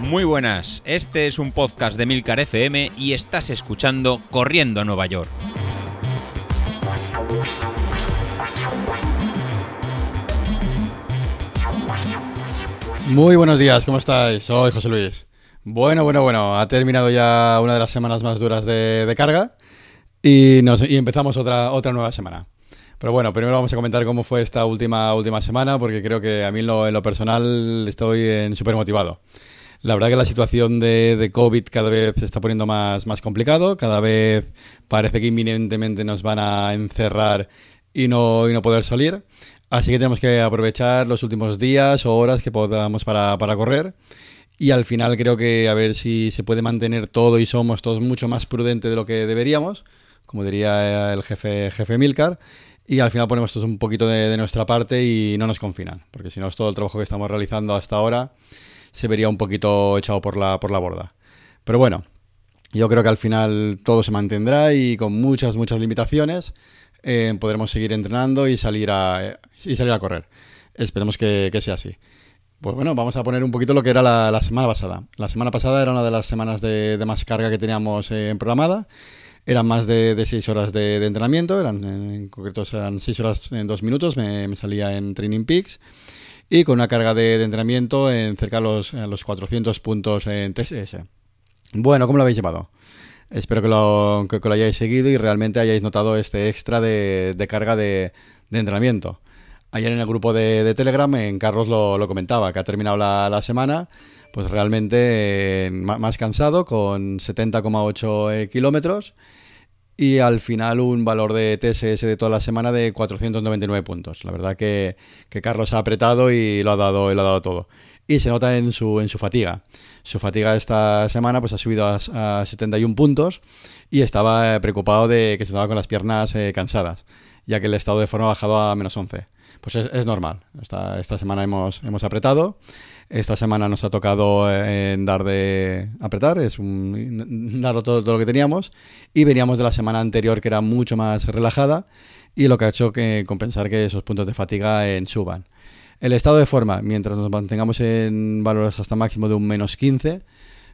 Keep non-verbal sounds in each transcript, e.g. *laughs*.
Muy buenas, este es un podcast de Milcar FM y estás escuchando Corriendo a Nueva York. Muy buenos días, ¿cómo estáis? Soy José Luis. Bueno, bueno, bueno, ha terminado ya una de las semanas más duras de, carga y, y empezamos otra, otra nueva semana. Pero bueno, primero vamos a comentar cómo fue esta última, última semana, porque creo que a mí en lo, personal estoy súper motivado. La verdad que la situación de, de, COVID cada vez se está poniendo más, más complicado, cada vez parece que inminentemente nos van a encerrar y no, y no poder salir. Así que tenemos que aprovechar los últimos días o horas que podamos para, para correr. Y al final creo que a ver si se puede mantener todo y somos todos mucho más prudentes de lo que deberíamos, como diría el jefe, jefe Milcar y al final ponemos todos un poquito de, nuestra parte y no nos confinan, porque si no es todo el trabajo que estamos realizando hasta ahora se vería un poquito echado por la, por la borda. Pero bueno, yo creo que al final todo se mantendrá y con muchas, muchas limitaciones eh, podremos seguir entrenando y salir a, y salir a correr. Esperemos que, sea así. Pues bueno, vamos a poner un poquito lo que era la, semana pasada. La semana pasada era una de las semanas de, más carga que teníamos eh, programada eran más de, de seis horas de, entrenamiento, eran, en concreto eran seis horas en dos minutos, me, salía en Training Peaks y con una carga de, entrenamiento en cerca de los, los 400 puntos en TSS. Bueno, ¿cómo lo habéis llevado? Espero que lo, que, lo hayáis seguido y realmente hayáis notado este extra de, carga de, entrenamiento. Ayer en el grupo de, Telegram, en Carlos lo, comentaba, que ha terminado la, semana pues realmente eh, más cansado, con 70,8 eh, kilómetros y al final un valor de TSS de toda la semana de 499 puntos. La verdad que, Carlos ha apretado y lo ha dado, lo ha dado todo. Y se nota en su, en su fatiga. Su fatiga esta semana pues ha subido a, 71 puntos y estaba eh, preocupado de que se estaba con las piernas cansadas, ya que el estado de forma ha bajado a menos 11. Pues es, normal. Esta, semana hemos, hemos apretado esta semana nos ha tocado eh, dar de apretar, es un *laughs* dar todo, todo, lo que teníamos. Y veníamos de la semana anterior que era mucho más relajada y lo que ha hecho que compensar que esos puntos de fatiga en suban. El estado de forma, mientras nos mantengamos en valores hasta máximo de un menos 15,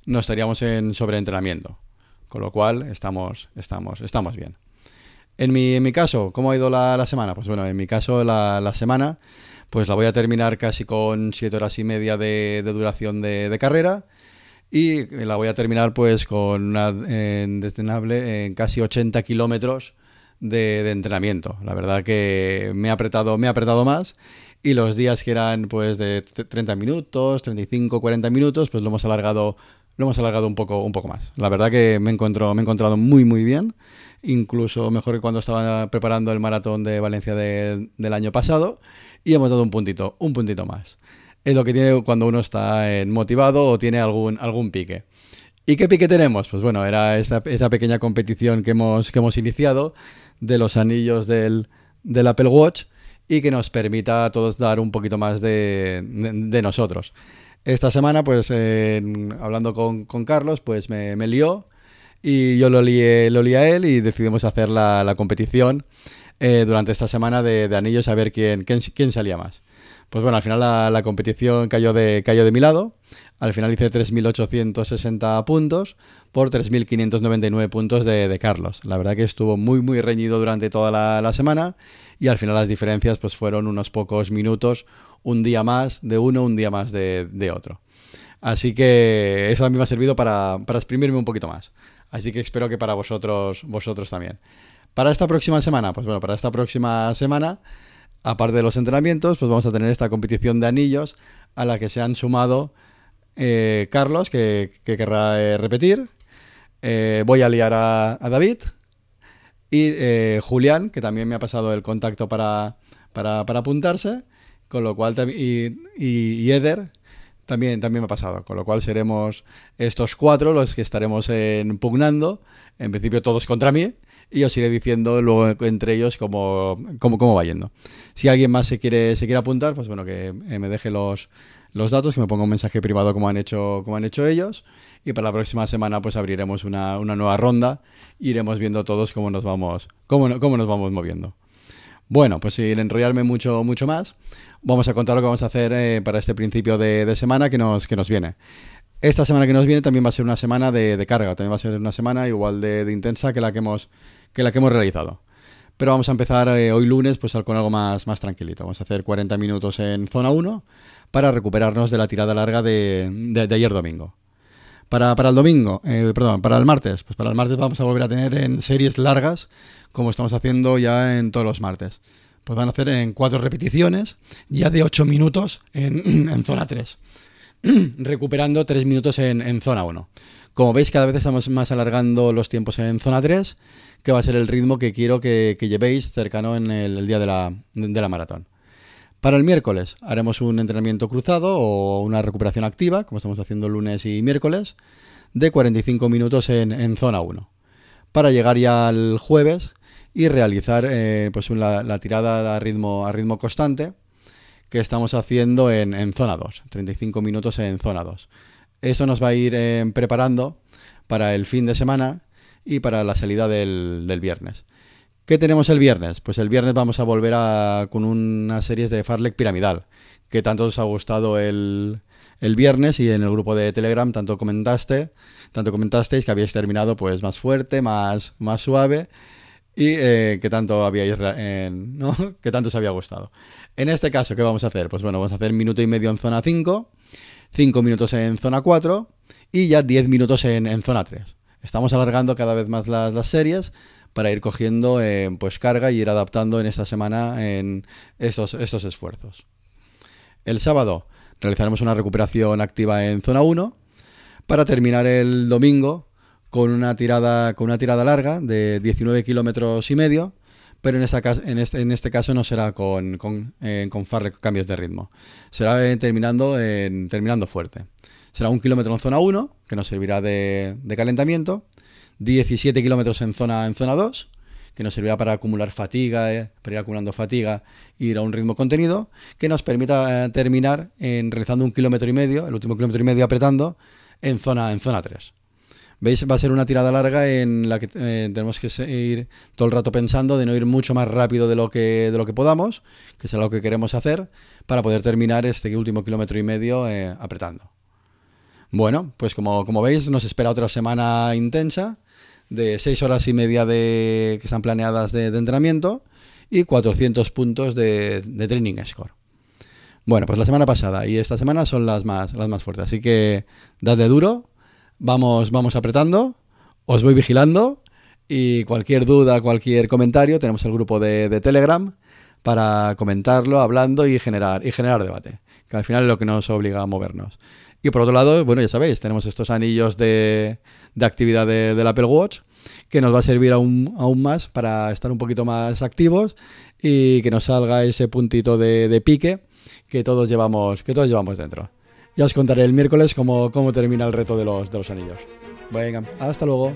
no estaríamos en sobreentrenamiento. Con lo cual estamos, estamos, estamos bien. En mi, en mi caso, ¿cómo ha ido la, semana? Pues bueno, en mi caso la, la semana pues la voy a terminar casi con siete horas y media de, duración de, carrera y la voy a terminar pues con una destinable en casi 80 kilómetros de, entrenamiento. La verdad que me ha apretado, me ha apretado más y los días que eran pues de 30 minutos, 35, 40 minutos, pues lo hemos alargado lo hemos alargado un poco, un poco más. La verdad que me, me he encontrado muy, muy bien. Incluso mejor que cuando estaba preparando el maratón de Valencia del año pasado y hemos dado un puntito, un puntito más. Es lo que tiene cuando uno está motivado o tiene algún, algún pique. ¿Y qué pique tenemos? Pues bueno, era esa, pequeña competición que hemos, que hemos iniciado de los anillos del, Apple Watch y que nos permita a todos dar un poquito más de, nosotros. Esta semana, pues hablando con, Carlos, pues me, me, lió y yo lo lié, lo lié a él y decidimos hacer la, la competición eh, durante esta semana de, anillos a ver quién, quién, salía más. Pues bueno, al final la, competición cayó de, cayó de mi lado. Al final hice 3.860 puntos por 3.599 puntos de, Carlos. La verdad que estuvo muy, muy reñido durante toda la, semana y al final las diferencias pues fueron unos pocos minutos, un día más de uno, un día más de, otro. Así que eso a mí me ha servido para, para exprimirme un poquito más. Así que espero que para vosotros, vosotros también. Para esta próxima semana, pues bueno, para esta próxima semana, aparte de los entrenamientos, pues vamos a tener esta competición de anillos a la que se han sumado eh, Carlos, que, querrá eh, repetir. Eh, voy a liar a, David. Y Julián, que también me ha pasado el contacto para, para, apuntarse. Con lo cual, y, y, Eder, también, también me ha pasado. Con lo cual seremos estos cuatro los que estaremos pugnando. En principio todos contra mí y os iré diciendo luego entre ellos cómo, cómo, va yendo. Si alguien más se quiere, se quiere apuntar, pues bueno, que eh, me deje los, los datos, que me ponga un mensaje privado como han hecho, como han hecho ellos. Y para la próxima semana pues abriremos una, nueva ronda iremos viendo todos cómo nos vamos, cómo, cómo nos vamos moviendo. Bueno, pues sin enrollarme mucho, mucho más, vamos a contar lo que vamos a hacer eh, para este principio de, semana que nos, que nos viene. Esta semana que nos viene también va a ser una semana de, carga, también va a ser una semana igual de, intensa que la que hemos, que la que hemos realizado. Pero vamos a empezar eh, hoy lunes pues con algo más, más tranquilito. Vamos a hacer 40 minutos en zona 1 para recuperarnos de la tirada larga de, ayer domingo. Para, el domingo, eh, perdón, para el martes, pues para el martes vamos a volver a tener en series largas como estamos haciendo ya en todos los martes. Pues van a hacer en cuatro repeticiones, ya de 8 minutos en, *clears throat* zona 3, *clears throat* recuperando 3 minutos en, zona 1. Como veis, cada vez estamos más alargando los tiempos en zona 3, que va a ser el ritmo que quiero que, llevéis cercano en el, día de la, de la maratón. Para el miércoles haremos un entrenamiento cruzado o una recuperación activa, como estamos haciendo lunes y miércoles, de 45 minutos en, zona 1. Para llegar ya al jueves, y realizar eh, pues la, tirada a ritmo, a ritmo constante que estamos haciendo en, zona 2, 35 minutos en zona 2. Esto nos va a ir eh, preparando para el fin de semana y para la salida del, viernes. ¿Qué tenemos el viernes? Pues el viernes vamos a volver a, con una serie de Farlek piramidal, que tanto os ha gustado el, el viernes y en el grupo de Telegram tanto comentaste, tanto comentasteis que habíais terminado pues más fuerte, más, más suave y eh, que tanto habíais *laughs* ¿no? que tanto os había gustado. En este caso, ¿qué vamos a hacer? Pues bueno, vamos a hacer minuto y medio en zona 5, 5 minutos en zona 4 y ya 10 minutos en, zona 3. Estamos alargando cada vez más las, series para ir cogiendo eh, pues carga y ir adaptando en esta semana en estos, esfuerzos. El sábado realizaremos una recuperación activa en zona 1 para terminar el domingo con una tirada, con una tirada larga de 19 kilómetros y medio, pero este, en este caso no será con, con, eh, con cambios de ritmo. Será eh, terminando, terminando fuerte. Será un kilómetro en zona 1, que nos servirá de, calentamiento, 17 kilómetros en zona, en zona 2, que nos servirá para acumular fatiga, eh, para ir acumulando fatiga ir a un ritmo contenido, que nos permita terminar en, realizando un kilómetro y medio, el último kilómetro y medio apretando, en zona, en zona 3. ¿Veis? Va a ser una tirada larga en la que eh, tenemos que ir todo el rato pensando de no ir mucho más rápido de lo que, de lo que podamos, que es lo que queremos hacer, para poder terminar este último kilómetro y medio eh, apretando. Bueno, pues como, como, veis, nos espera otra semana intensa de seis horas y media de, que están planeadas de, entrenamiento y 400 puntos de, de, training score. Bueno, pues la semana pasada y esta semana son las más, las más fuertes, así que dadle duro Vamos, vamos apretando, os voy vigilando y cualquier duda, cualquier comentario, tenemos el grupo de, Telegram para comentarlo, hablando y generar, y generar debate, que al final es lo que nos obliga a movernos. Y por otro lado, bueno, ya sabéis, tenemos estos anillos de, de actividad del Apple Watch que nos va a servir aún, aún más para estar un poquito más activos y que nos salga ese puntito de, pique que todos llevamos, que todos llevamos dentro. Ya os contaré el miércoles cómo, cómo termina el reto de los, de los anillos. Venga, hasta luego.